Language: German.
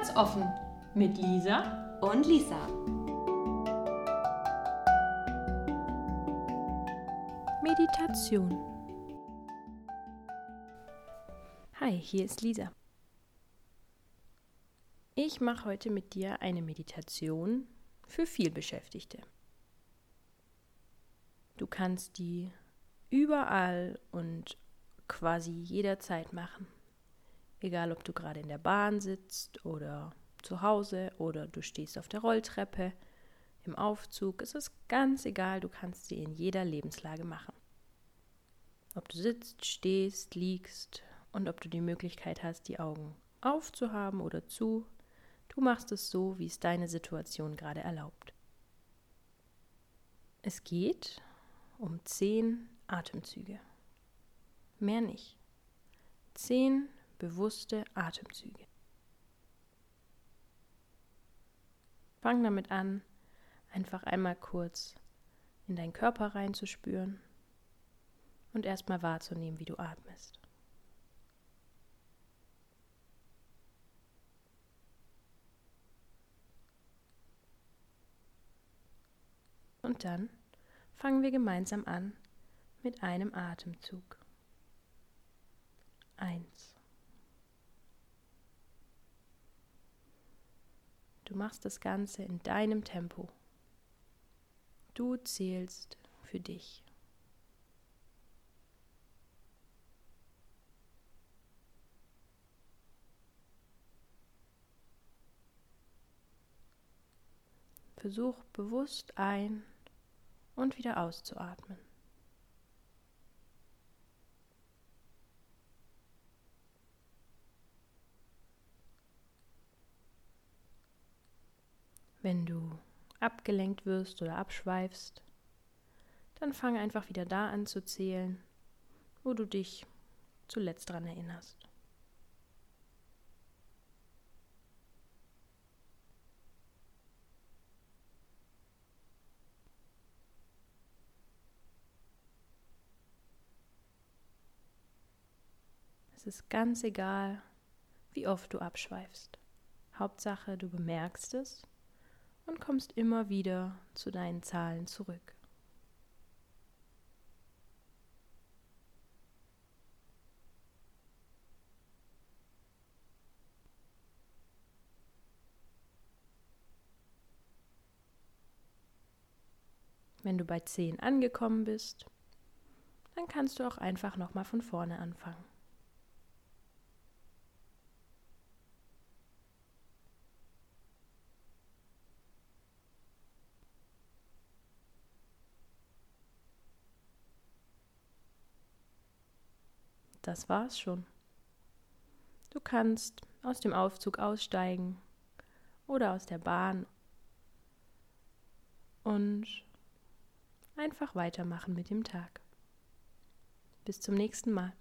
Herzoffen mit Lisa und Lisa. Meditation. Hi, hier ist Lisa. Ich mache heute mit dir eine Meditation für vielbeschäftigte. Du kannst die überall und quasi jederzeit machen. Egal, ob du gerade in der Bahn sitzt oder zu Hause oder du stehst auf der Rolltreppe, im Aufzug, es ist ganz egal, du kannst sie in jeder Lebenslage machen. Ob du sitzt, stehst, liegst und ob du die Möglichkeit hast, die Augen aufzuhaben oder zu, du machst es so, wie es deine Situation gerade erlaubt. Es geht um zehn Atemzüge. Mehr nicht. Zehn bewusste Atemzüge. Fang damit an, einfach einmal kurz in deinen Körper reinzuspüren und erstmal wahrzunehmen, wie du atmest. Und dann fangen wir gemeinsam an mit einem Atemzug. Eins. Du machst das Ganze in deinem Tempo. Du zählst für dich. Versuch bewusst ein und wieder auszuatmen. Wenn du abgelenkt wirst oder abschweifst, dann fang einfach wieder da an zu zählen, wo du dich zuletzt daran erinnerst. Es ist ganz egal, wie oft du abschweifst. Hauptsache, du bemerkst es und kommst immer wieder zu deinen Zahlen zurück. Wenn du bei 10 angekommen bist, dann kannst du auch einfach nochmal von vorne anfangen. Das war's schon. Du kannst aus dem Aufzug aussteigen oder aus der Bahn und einfach weitermachen mit dem Tag. Bis zum nächsten Mal.